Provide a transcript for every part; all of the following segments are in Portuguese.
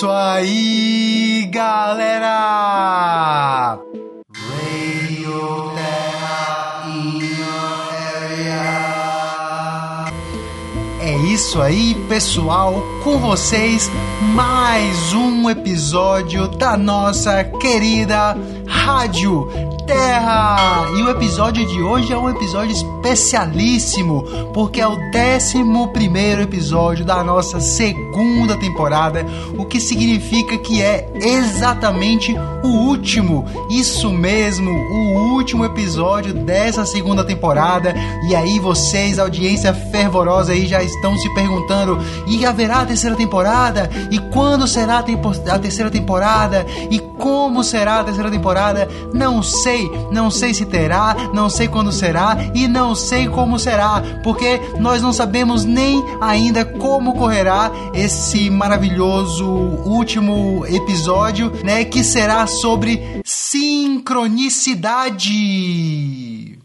isso aí, galera! Radio. É isso aí, pessoal, com vocês mais um episódio da nossa querida Rádio Terra! E o episódio de hoje é um episódio especialíssimo, porque é o 11 episódio da nossa segunda temporada, o que significa que é exatamente o último, isso mesmo, o último episódio dessa segunda temporada. E aí vocês, audiência fervorosa aí, já estão se perguntando: e haverá a terceira temporada? E quando será a, a terceira temporada? E como será a terceira temporada? Não sei, não sei se terá, não sei quando será e não sei como será, porque nós não sabemos nem ainda como correrá esse maravilhoso último episódio, né, que será sobre sincronicidade.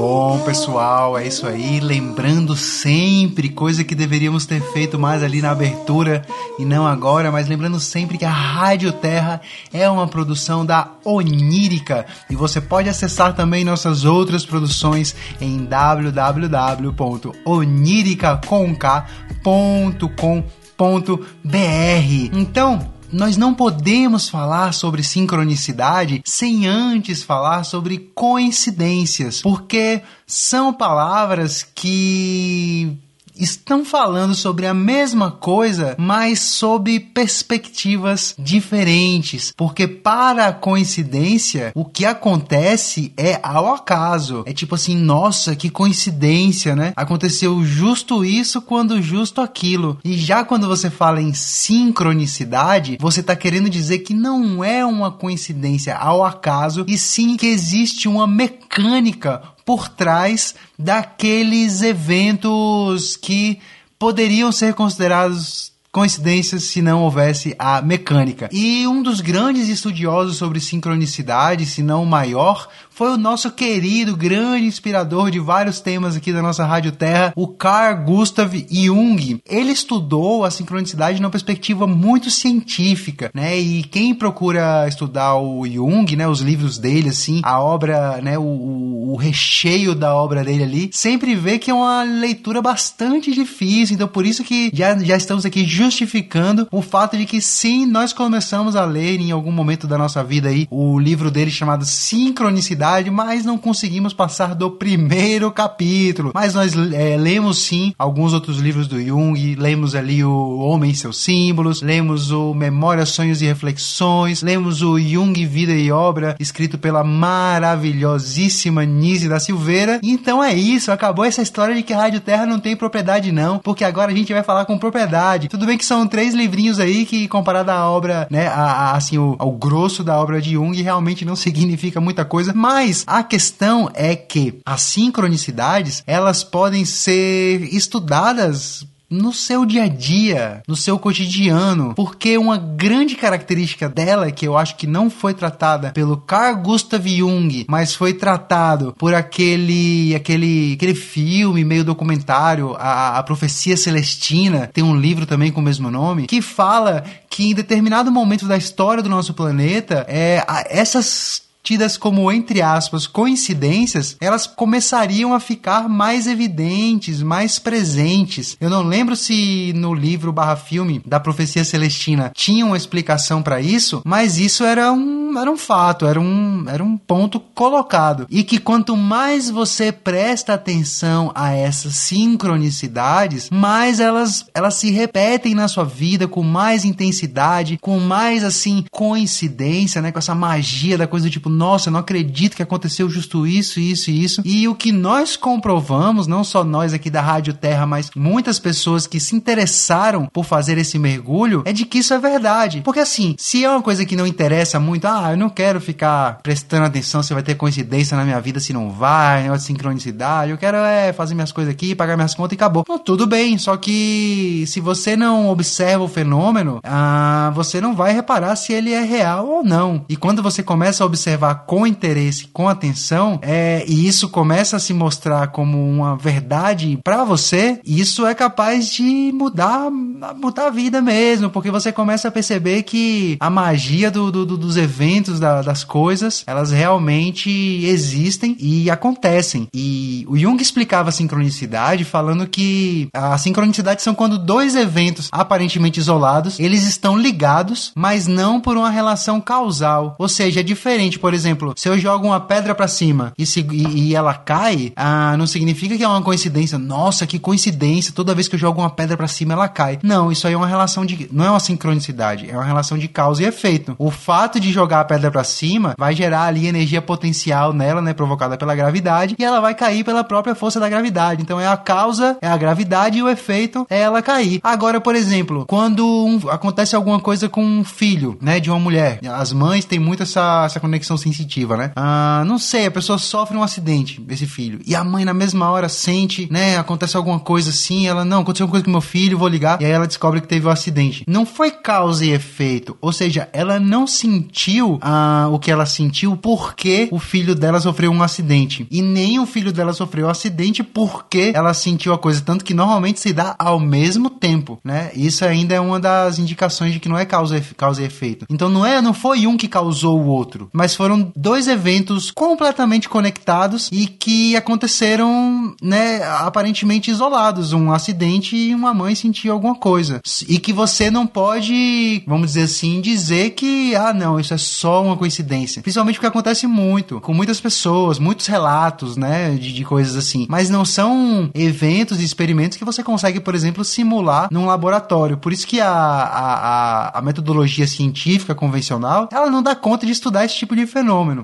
Bom, pessoal, é isso aí. Lembrando sempre, coisa que deveríamos ter feito mais ali na abertura e não agora, mas lembrando sempre que a Rádio Terra é uma produção da Onírica e você pode acessar também nossas outras produções em www.oniricaconk.com.br. Então, nós não podemos falar sobre sincronicidade sem antes falar sobre coincidências, porque são palavras que estão falando sobre a mesma coisa, mas sob perspectivas diferentes. Porque para a coincidência, o que acontece é ao acaso. É tipo assim, nossa, que coincidência, né? Aconteceu justo isso quando justo aquilo. E já quando você fala em sincronicidade, você está querendo dizer que não é uma coincidência ao acaso, e sim que existe uma mecânica por trás daqueles eventos que poderiam ser considerados coincidências se não houvesse a mecânica. E um dos grandes estudiosos sobre sincronicidade, se não o maior, foi o nosso querido, grande inspirador de vários temas aqui da nossa Rádio Terra, o Carl Gustav Jung. Ele estudou a sincronicidade numa perspectiva muito científica, né? E quem procura estudar o Jung, né, os livros dele, assim, a obra, né, o, o recheio da obra dele ali, sempre vê que é uma leitura bastante difícil. Então, por isso que já, já estamos aqui justificando o fato de que sim, nós começamos a ler em algum momento da nossa vida aí o livro dele chamado Sincronicidade mas não conseguimos passar do primeiro capítulo. Mas nós é, lemos sim alguns outros livros do Jung, lemos ali o Homem e seus Símbolos, lemos o Memória, Sonhos e Reflexões, lemos o Jung, Vida e Obra, escrito pela maravilhosíssima Nise da Silveira. Então é isso, acabou essa história de que a Rádio Terra não tem propriedade não, porque agora a gente vai falar com propriedade. Tudo bem que são três livrinhos aí que comparado à obra, né, a, a, assim, o, ao grosso da obra de Jung, realmente não significa muita coisa, mas mas a questão é que as sincronicidades, elas podem ser estudadas no seu dia a dia, no seu cotidiano, porque uma grande característica dela que eu acho que não foi tratada pelo Carl Gustav Jung, mas foi tratado por aquele aquele aquele filme meio documentário, a, a profecia celestina, tem um livro também com o mesmo nome, que fala que em determinado momento da história do nosso planeta, é, essas tidas como, entre aspas, coincidências, elas começariam a ficar mais evidentes, mais presentes. Eu não lembro se no livro barra filme da Profecia Celestina tinha uma explicação para isso, mas isso era um, era um fato, era um, era um ponto colocado. E que quanto mais você presta atenção a essas sincronicidades, mais elas, elas se repetem na sua vida com mais intensidade, com mais, assim, coincidência, né? Com essa magia da coisa tipo, nossa, eu não acredito que aconteceu justo isso, isso e isso. E o que nós comprovamos, não só nós aqui da Rádio Terra, mas muitas pessoas que se interessaram por fazer esse mergulho, é de que isso é verdade. Porque assim, se é uma coisa que não interessa muito, ah, eu não quero ficar prestando atenção se vai ter coincidência na minha vida, se não vai, negócio de sincronicidade, eu quero é fazer minhas coisas aqui, pagar minhas contas e acabou. Tudo bem, só que se você não observa o fenômeno, ah, você não vai reparar se ele é real ou não. E quando você começa a observar observar com interesse, com atenção, é, e isso começa a se mostrar como uma verdade para você, isso é capaz de mudar, mudar a vida mesmo, porque você começa a perceber que a magia do, do, dos eventos, da, das coisas, elas realmente existem e acontecem. E o Jung explicava a sincronicidade falando que a sincronicidade são quando dois eventos aparentemente isolados, eles estão ligados, mas não por uma relação causal. Ou seja, é diferente, por exemplo, se eu jogo uma pedra para cima e, se, e, e, ela cai, ah, não significa que é uma coincidência. Nossa, que coincidência! Toda vez que eu jogo uma pedra para cima, ela cai. Não, isso aí é uma relação de. Não é uma sincronicidade, é uma relação de causa e efeito. O fato de jogar a pedra para cima vai gerar ali energia potencial nela, né? Provocada pela gravidade, e ela vai cair pela própria força da gravidade. Então é a causa, é a gravidade e o efeito é ela cair. Agora, por exemplo, quando um, acontece alguma coisa com um filho, né? De uma mulher. As mães têm muito essa, essa conexão sensitiva, né? Ah, não sei, a pessoa sofre um acidente, esse filho. E a mãe, na mesma hora, sente, né? Acontece alguma coisa assim, ela, não, aconteceu alguma coisa com meu filho, vou ligar. E aí ela descobre que teve um acidente. Não foi causa e efeito. Ou seja, ela não sentiu ah, o que ela sentiu porque o filho dela sofreu um acidente. E nem o filho dela sofreu um acidente porque ela sentiu a coisa. Tanto que normalmente se dá ao mesmo tempo, né? Isso ainda é uma das indicações de que não é causa, causa e efeito. Então não é, não foi um que causou o outro, mas foram dois eventos completamente conectados e que aconteceram, né, aparentemente isolados, um acidente e uma mãe sentiu alguma coisa. E que você não pode, vamos dizer assim, dizer que ah, não, isso é só uma coincidência. Principalmente porque acontece muito com muitas pessoas, muitos relatos, né, de, de coisas assim, mas não são eventos e experimentos que você consegue, por exemplo, simular num laboratório. Por isso que a, a, a metodologia científica convencional, ela não dá conta de estudar esse tipo de.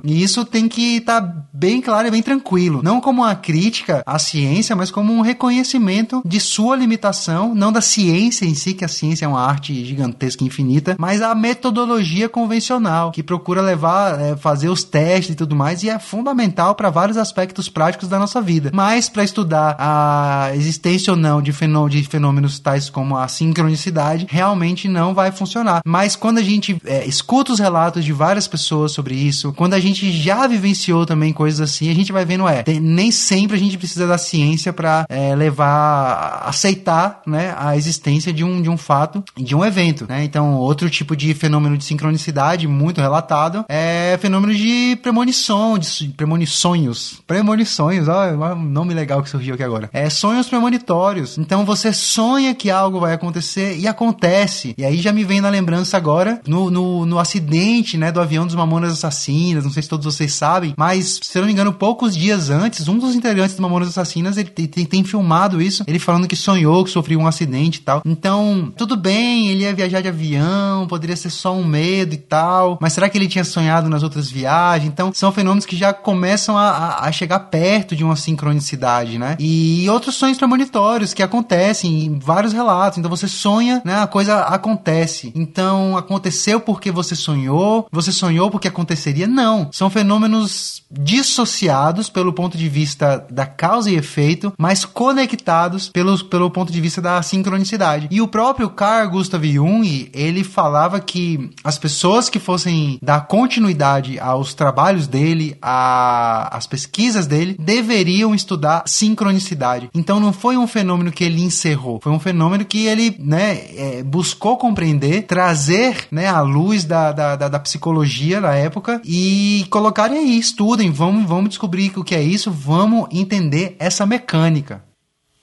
E isso tem que estar tá bem claro e bem tranquilo. Não como uma crítica à ciência, mas como um reconhecimento de sua limitação, não da ciência em si, que a ciência é uma arte gigantesca e infinita, mas a metodologia convencional, que procura levar, é, fazer os testes e tudo mais, e é fundamental para vários aspectos práticos da nossa vida. Mas para estudar a existência ou não de, fenô de fenômenos tais como a sincronicidade, realmente não vai funcionar. Mas quando a gente é, escuta os relatos de várias pessoas sobre isso, quando a gente já vivenciou também coisas assim, a gente vai vendo, é, tem, nem sempre a gente precisa da ciência para é, levar, aceitar, né, a existência de um, de um fato, de um evento, né? Então, outro tipo de fenômeno de sincronicidade muito relatado é fenômeno de premonição, de premonições, premonições, ó, um nome legal que surgiu aqui agora. É sonhos premonitórios. Então, você sonha que algo vai acontecer e acontece. E aí já me vem na lembrança agora no, no, no acidente, né, do avião dos Mamonas Assassinas, não sei se todos vocês sabem, mas se eu não me engano, poucos dias antes, um dos integrantes do Mamonas Assassinas, ele tem, tem, tem filmado isso, ele falando que sonhou que sofreu um acidente e tal. Então, tudo bem, ele ia viajar de avião, poderia ser só um medo e tal, mas será que ele tinha sonhado nas outras viagens? Então, são fenômenos que já começam a, a, a chegar perto de uma sincronicidade, né? E outros sonhos premonitórios que acontecem em vários relatos. Então, você sonha, né? A coisa acontece. Então, aconteceu porque você sonhou, você sonhou porque aconteceria? Não. São fenômenos dissociados pelo ponto de vista da causa e efeito, mas conectados pelo, pelo ponto de vista da sincronicidade. E o próprio Carl Gustav Jung, ele falava que as pessoas que fossem dar continuidade aos trabalhos dele, às pesquisas dele, deveriam estudar sincronicidade. Então não foi um fenômeno que ele encerrou, foi um fenômeno que ele né, é, buscou compreender, trazer né, à luz da, da, da, da psicologia da época e colocarem aí, estudem, vamos, vamos descobrir o que é isso, vamos entender essa mecânica.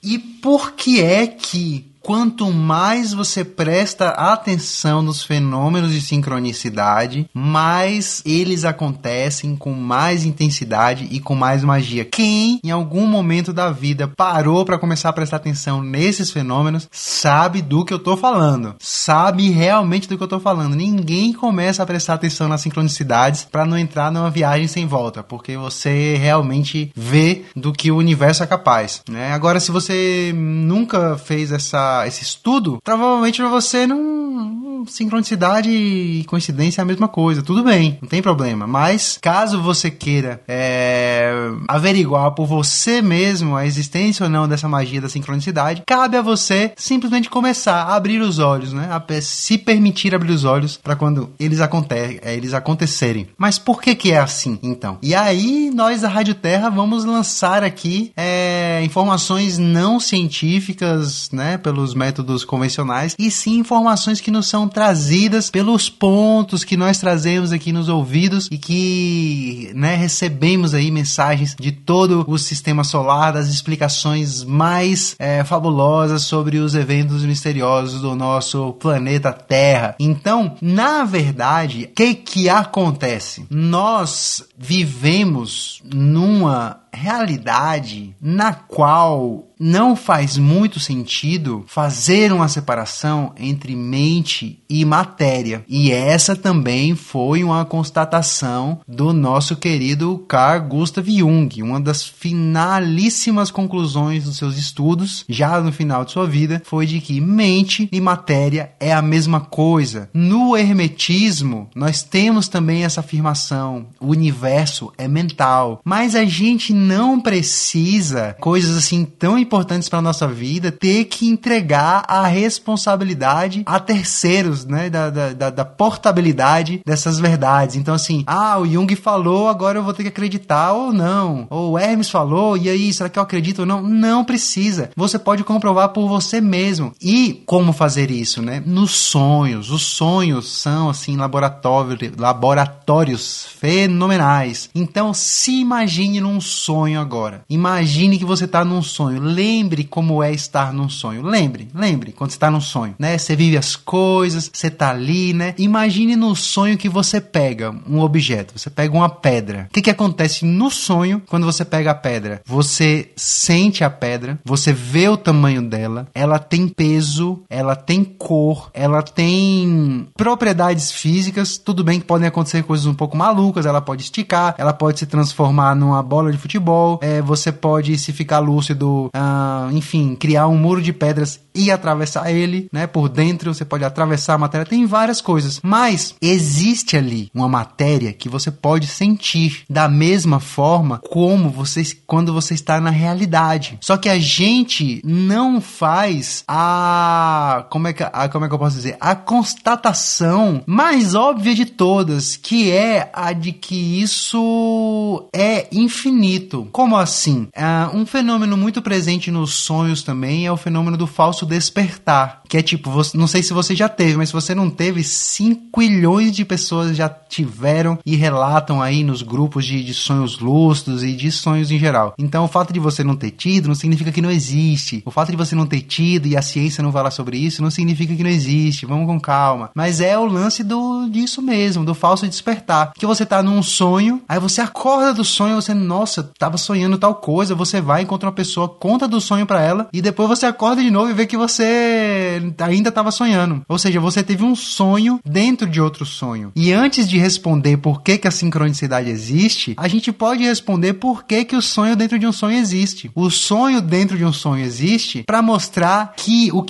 E por que é que quanto mais você presta atenção nos fenômenos de sincronicidade, mais eles acontecem com mais intensidade e com mais magia. Quem em algum momento da vida parou para começar a prestar atenção nesses fenômenos sabe do que eu tô falando. Sabe realmente do que eu tô falando. Ninguém começa a prestar atenção nas sincronicidades para não entrar numa viagem sem volta, porque você realmente vê do que o universo é capaz, né? Agora se você nunca fez essa esse estudo, provavelmente você não sincronicidade e coincidência é a mesma coisa. Tudo bem, não tem problema. Mas caso você queira é, averiguar por você mesmo a existência ou não dessa magia da sincronicidade, cabe a você simplesmente começar a abrir os olhos, né? A se permitir abrir os olhos para quando eles, aconte é, eles acontecerem. Mas por que que é assim, então? E aí nós da Rádio Terra vamos lançar aqui é, informações não científicas, né? Pelos métodos convencionais e sim informações que nos são trazidas pelos pontos que nós trazemos aqui nos ouvidos e que, né? Recebemos aí mensagens de todo o sistema solar, das explicações mais é, fabulosas sobre os eventos misteriosos do nosso planeta Terra. Então, na verdade, o que que acontece? Nós vivemos numa realidade na qual não faz muito sentido fazer uma separação entre mente e matéria. E essa também foi uma constatação do nosso querido Carl Gustav Jung, uma das finalíssimas conclusões dos seus estudos, já no final de sua vida, foi de que mente e matéria é a mesma coisa. No hermetismo, nós temos também essa afirmação: o universo é mental, mas a gente não precisa coisas assim tão importantes para nossa vida ter que entregar a responsabilidade a terceiros, né? Da, da, da, portabilidade dessas verdades. Então, assim, ah, o Jung falou, agora eu vou ter que acreditar ou não. Ou o Hermes falou, e aí, será que eu acredito ou não? Não precisa. Você pode comprovar por você mesmo. E como fazer isso, né? Nos sonhos. Os sonhos são, assim, laboratório, laboratórios fenomenais. Então, se imagine num sonho agora. Imagine que você está num sonho. Lembre como é estar num sonho. Lembre, lembre quando você está num sonho, né? Você vive as coisas, você está ali, né? Imagine no sonho que você pega um objeto, você pega uma pedra. O que, que acontece no sonho quando você pega a pedra? Você sente a pedra, você vê o tamanho dela, ela tem peso, ela tem cor, ela tem propriedades físicas. Tudo bem que podem acontecer coisas um pouco malucas, ela pode esticar, ela pode se transformar numa bola de futebol, é, você pode, se ficar lúcido, ah, enfim, criar um muro de pedras e atravessar ele, né? Por dentro você pode atravessar a matéria, tem várias coisas. Mas existe ali uma matéria que você pode sentir da mesma forma como você quando você está na realidade. Só que a gente não faz a como é que a, como é que eu posso dizer? A constatação mais óbvia de todas, que é a de que isso é infinito. Como assim? Uh, um fenômeno muito presente nos sonhos também é o fenômeno do falso despertar. Que é tipo, você, não sei se você já teve, mas se você não teve, 5 milhões de pessoas já tiveram e relatam aí nos grupos de, de sonhos lúcidos e de sonhos em geral. Então, o fato de você não ter tido não significa que não existe. O fato de você não ter tido e a ciência não falar sobre isso não significa que não existe. Vamos com calma. Mas é o lance do disso mesmo, do falso despertar. Que você tá num sonho, aí você acorda do sonho, você, nossa, tava sonhando tal coisa, você vai, encontra uma pessoa, conta do sonho para ela, e depois você acorda de novo e vê que você ainda estava sonhando. Ou seja, você teve um sonho dentro de outro sonho. E antes de responder por que, que a sincronicidade existe, a gente pode responder por que, que o sonho dentro de um sonho existe. O sonho dentro de um sonho existe para mostrar que o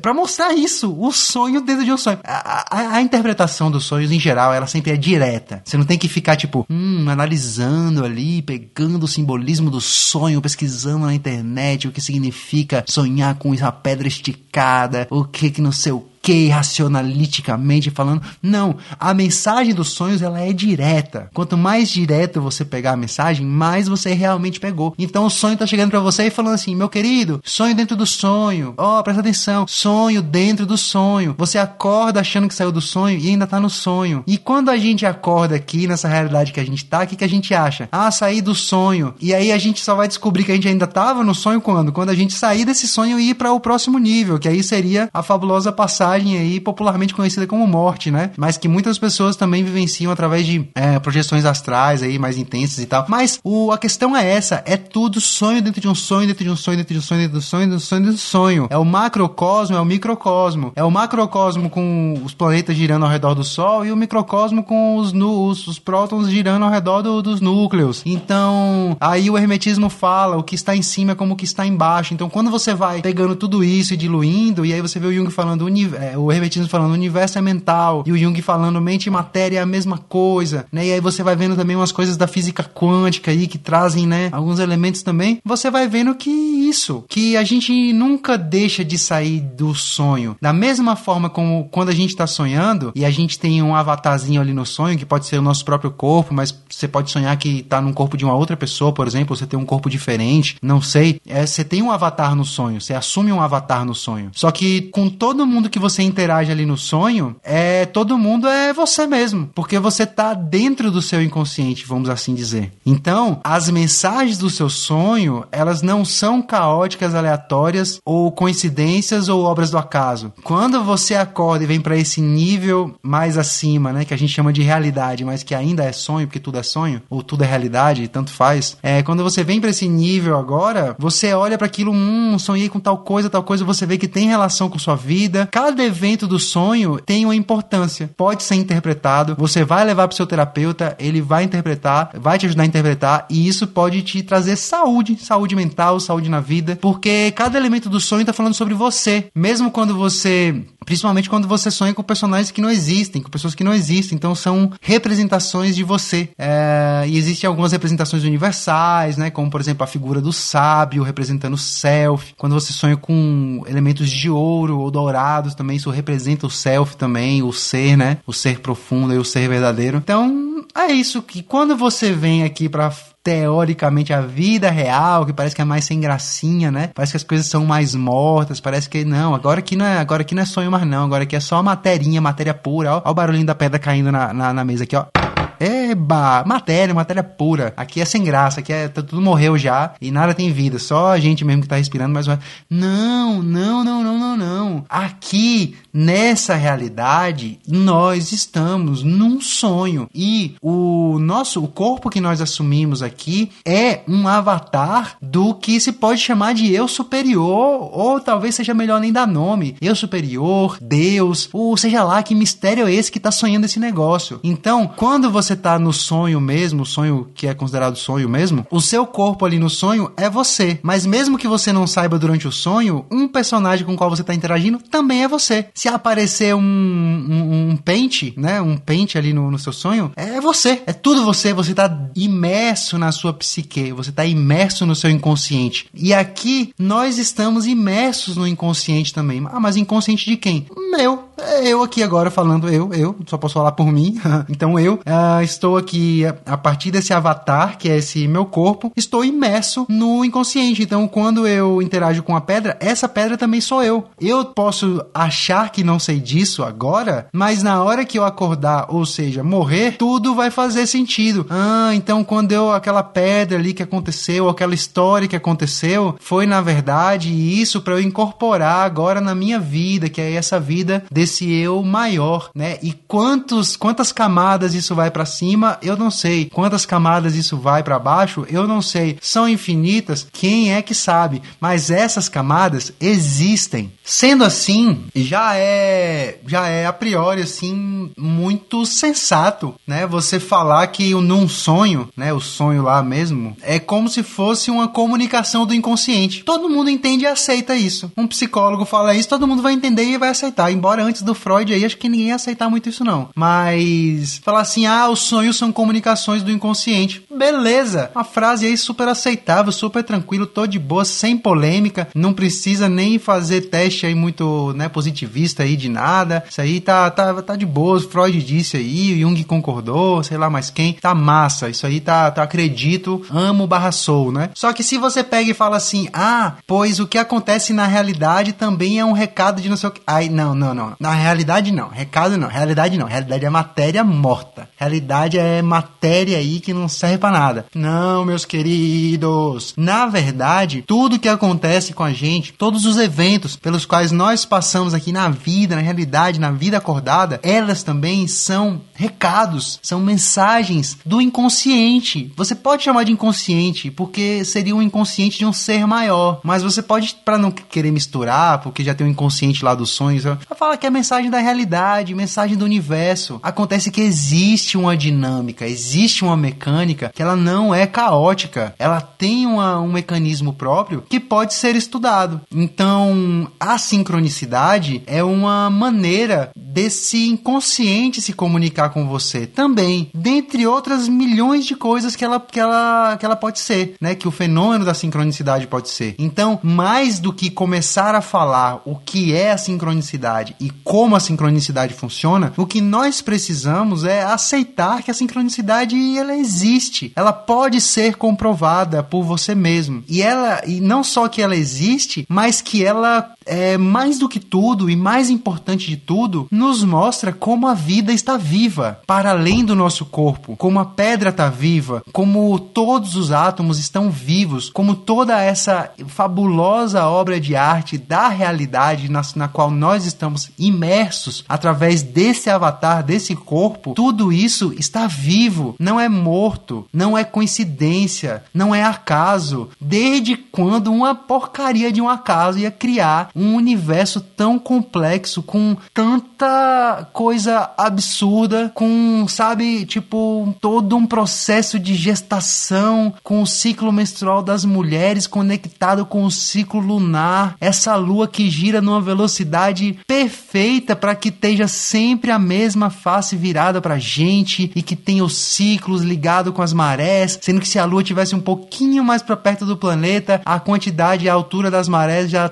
para mostrar isso, o sonho dentro de um sonho. A, a, a, interpretação dos sonhos em geral, ela sempre é direta. Você não tem que ficar tipo, hum, analisando ali, pegando simbolismo do sonho, pesquisando na internet o que significa sonhar com a pedra esticada, o que que não sei o que racionaliticamente falando. Não, a mensagem dos sonhos ela é direta. Quanto mais direto você pegar a mensagem, mais você realmente pegou. Então o sonho tá chegando para você e falando assim: "Meu querido, sonho dentro do sonho. Ó, oh, presta atenção, sonho dentro do sonho. Você acorda achando que saiu do sonho e ainda tá no sonho. E quando a gente acorda aqui nessa realidade que a gente tá, o que que a gente acha? Ah, saí do sonho. E aí a gente só vai descobrir que a gente ainda tava no sonho quando? Quando a gente sair desse sonho e ir para o próximo nível, que aí seria a fabulosa passagem passagem aí popularmente conhecida como morte, né? Mas que muitas pessoas também vivenciam através de é, projeções astrais aí mais intensas e tal. Mas o, a questão é essa: é tudo sonho dentro de um sonho, dentro de um sonho, dentro de um sonho, dentro de um sonho, dentro de um sonho, dentro de um sonho. É o macrocosmo, é o microcosmo. É o macrocosmo com os planetas girando ao redor do Sol e o microcosmo com os, os, os prótons girando ao redor do, dos núcleos. Então, aí o hermetismo fala: o que está em cima é como o que está embaixo. Então, quando você vai pegando tudo isso e diluindo, e aí você vê o Jung falando é, o hermetismo falando universo é mental e o Jung falando mente e matéria é a mesma coisa, né? E aí você vai vendo também umas coisas da física quântica aí que trazem, né, alguns elementos também. Você vai vendo que isso, que a gente nunca deixa de sair do sonho. Da mesma forma como quando a gente tá sonhando e a gente tem um avatarzinho ali no sonho, que pode ser o nosso próprio corpo, mas você pode sonhar que tá num corpo de uma outra pessoa, por exemplo, você tem um corpo diferente, não sei. É, você tem um avatar no sonho, você assume um avatar no sonho. Só que com todo mundo que você interage ali no sonho, é todo mundo é você mesmo, porque você tá dentro do seu inconsciente, vamos assim dizer. Então, as mensagens do seu sonho, elas não são caóticas, aleatórias ou coincidências ou obras do acaso. Quando você acorda e vem para esse nível mais acima, né, que a gente chama de realidade, mas que ainda é sonho, porque tudo é sonho, ou tudo é realidade, tanto faz. É, quando você vem para esse nível agora, você olha para aquilo, hum, sonhei com tal coisa, tal coisa, você vê que tem relação com sua vida. Cada evento do sonho tem uma importância. Pode ser interpretado, você vai levar para seu terapeuta, ele vai interpretar, vai te ajudar a interpretar e isso pode te trazer saúde, saúde mental, saúde na vida, porque cada elemento do sonho está falando sobre você. Mesmo quando você, principalmente quando você sonha com personagens que não existem, com pessoas que não existem, então são representações de você. É, e existem algumas representações universais, né, como por exemplo a figura do sábio representando o self. Quando você sonha com elementos de ouro ou dourados também, isso representa o self também, o ser, né, o ser profundo e o ser verdadeiro. Então é isso que quando você vem aqui para teoricamente a vida real, que parece que é mais sem gracinha, né? Parece que as coisas são mais mortas, parece que não, agora aqui não é, agora aqui não é sonho mais não, agora aqui é só materinha, matéria pura, ó, ó o barulhinho da pedra caindo na, na, na mesa aqui, ó. Eba, matéria, matéria pura. Aqui é sem graça, aqui é tudo morreu já e nada tem vida, só a gente mesmo que tá respirando, mas não, não, não, não, não, não. Aqui nessa realidade nós estamos num sonho e o nosso o corpo que nós assumimos aqui é um avatar do que se pode chamar de eu superior ou talvez seja melhor nem dar nome, eu superior, Deus, ou seja lá que mistério é esse que tá sonhando esse negócio. Então, quando você tá no sonho mesmo, sonho que é considerado sonho mesmo, o seu corpo ali no sonho é você. Mas mesmo que você não saiba durante o sonho, um personagem com o qual você tá interagindo também é você. Se aparecer um, um, um pente, né? Um pente ali no, no, seu sonho, é você. É tudo você. Você tá imerso na sua psique. Você tá imerso no seu inconsciente. E aqui nós estamos imersos no inconsciente também. Ah, mas inconsciente de quem? Meu. É eu aqui agora falando, eu, eu, só posso falar por mim. então eu uh, estou aqui a partir desse avatar, que é esse meu corpo, estou imerso no inconsciente. Então quando eu interajo com a pedra, essa pedra também sou eu. Eu posso achar que não sei disso agora, mas na hora que eu acordar, ou seja, morrer, tudo vai fazer sentido. Ah, então quando eu aquela pedra ali que aconteceu, aquela história que aconteceu, foi na verdade isso para eu incorporar agora na minha vida, que é essa vida desse eu maior, né? E quantos quantas camadas isso vai para cima, eu não sei. Quantas camadas isso vai para baixo, eu não sei. São infinitas, quem é que sabe? Mas essas camadas existem. Sendo assim, já é já é a priori assim muito sensato, né? Você falar que num sonho, né, o sonho lá mesmo, é como se fosse uma comunicação do inconsciente. Todo mundo entende e aceita isso. Um psicólogo fala isso, todo mundo vai entender e vai aceitar. Embora antes do Freud aí acho que ninguém ia aceitar muito isso não. Mas falar assim: "Ah, os sonhos são comunicações do inconsciente". Beleza. Uma frase aí super aceitável, super tranquilo, tô de boa, sem polêmica, não precisa nem fazer teste aí muito, né, positivista aí de nada. Isso aí tá, tá, tá de boa. Freud disse aí, Jung concordou, sei lá mais quem. Tá massa. Isso aí tá, tá acredito, amo barra sou, né? Só que se você pega e fala assim, ah, pois o que acontece na realidade também é um recado de não sei o que. Ai, não, não, não. Na realidade não. Recado não. Realidade não. Realidade é matéria morta. Realidade é matéria aí que não serve para nada. Não, meus queridos. Na verdade, tudo que acontece com a gente, todos os eventos pelos quais nós passamos aqui na vida, na realidade, na vida acordada, elas também são recados, são mensagens do inconsciente. Você pode chamar de inconsciente porque seria um inconsciente de um ser maior, mas você pode, para não querer misturar, porque já tem um inconsciente lá dos sonhos, fala que é é mensagem da realidade, mensagem do universo. Acontece que existe uma dinâmica, existe uma mecânica que ela não é caótica. Ela tem uma, um mecanismo próprio que pode ser estudado. Então, a sincronicidade é uma maneira desse inconsciente se comunicar com você também, dentre outras milhões de coisas que ela, que ela, que ela pode ser, né? Que o fenômeno da sincronicidade pode ser. Então, mais do que começar a falar o que é a sincronicidade e como a sincronicidade funciona, o que nós precisamos é aceitar que a sincronicidade ela existe. Ela pode ser comprovada por você mesmo. E ela e não só que ela existe, mas que ela é mais do que tudo e mais importante de tudo, nos mostra como a vida está viva para além do nosso corpo, como a pedra está viva, como todos os átomos estão vivos, como toda essa fabulosa obra de arte da realidade na, na qual nós estamos imersos através desse avatar, desse corpo, tudo isso está vivo, não é morto, não é coincidência, não é acaso. Desde quando uma porcaria de um acaso ia criar um universo tão complexo, com tanta coisa absurda, com, sabe, tipo, todo um processo de gestação, com o ciclo menstrual das mulheres conectado com o ciclo lunar, essa lua que gira numa velocidade perfeita para que esteja sempre a mesma face virada pra gente e que tenha os ciclos ligados com as marés, sendo que se a lua tivesse um pouquinho mais para perto do planeta, a quantidade e a altura das marés já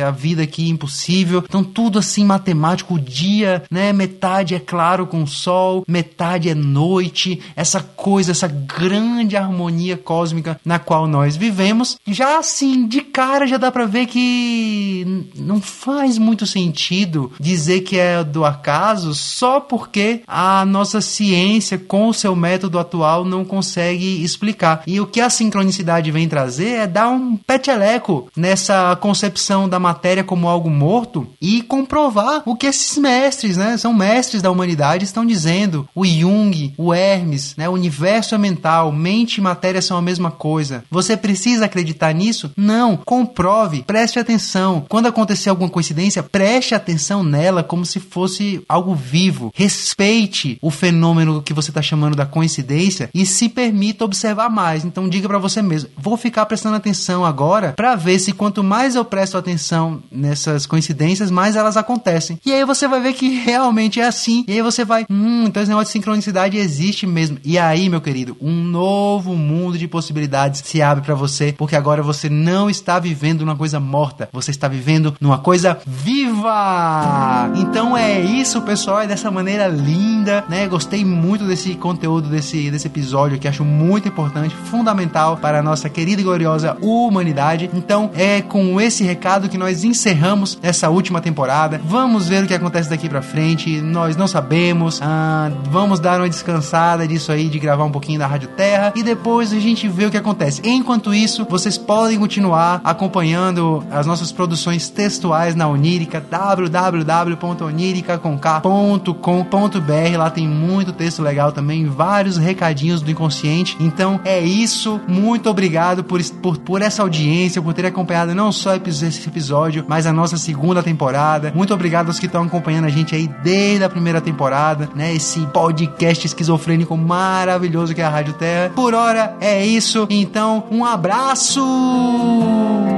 a vida aqui impossível. Então tudo assim matemático, o dia, né, metade é claro com o sol, metade é noite, essa coisa, essa grande harmonia cósmica na qual nós vivemos. Já assim, de cara já dá para ver que não faz muito sentido dizer que é do acaso só porque a nossa ciência com o seu método atual não consegue explicar. E o que a sincronicidade vem trazer é dar um peteleco nessa concepção da matéria como algo morto e comprovar o que esses mestres, né, são mestres da humanidade, estão dizendo. O Jung, o Hermes, né, o universo é mental, mente e matéria são a mesma coisa. Você precisa acreditar nisso? Não. Comprove, preste atenção. Quando acontecer alguma coincidência, preste atenção nela como se fosse algo vivo. Respeite o fenômeno que você está chamando da coincidência e se permita observar mais. Então diga para você mesmo: vou ficar prestando atenção agora para ver se quanto mais eu presto atenção nessas coincidências, mais elas acontecem. E aí você vai ver que realmente é assim. E aí você vai, hum, então esse negócio de sincronicidade existe mesmo. E aí, meu querido, um novo mundo de possibilidades se abre para você, porque agora você não está vivendo numa coisa morta, você está vivendo numa coisa viva. Então é isso, pessoal, é dessa maneira linda, né? Gostei muito desse conteúdo desse desse episódio que acho muito importante, fundamental para a nossa querida e gloriosa humanidade. Então, é com esse recado que nós encerramos essa última temporada. Vamos ver o que acontece daqui para frente. Nós não sabemos. Ah, vamos dar uma descansada disso aí, de gravar um pouquinho da Rádio Terra e depois a gente vê o que acontece. Enquanto isso, vocês podem continuar acompanhando as nossas produções textuais na Onírica, www.onirica.com.br. Lá tem muito texto legal também, vários recadinhos do inconsciente. Então é isso. Muito obrigado por, por, por essa audiência, por ter acompanhado não só esse episódio, mas a nossa segunda temporada. Muito obrigado aos que estão acompanhando a gente aí desde a primeira temporada, né? Esse podcast esquizofrênico maravilhoso que é a Rádio Terra. Por hora é isso. Então, um abraço!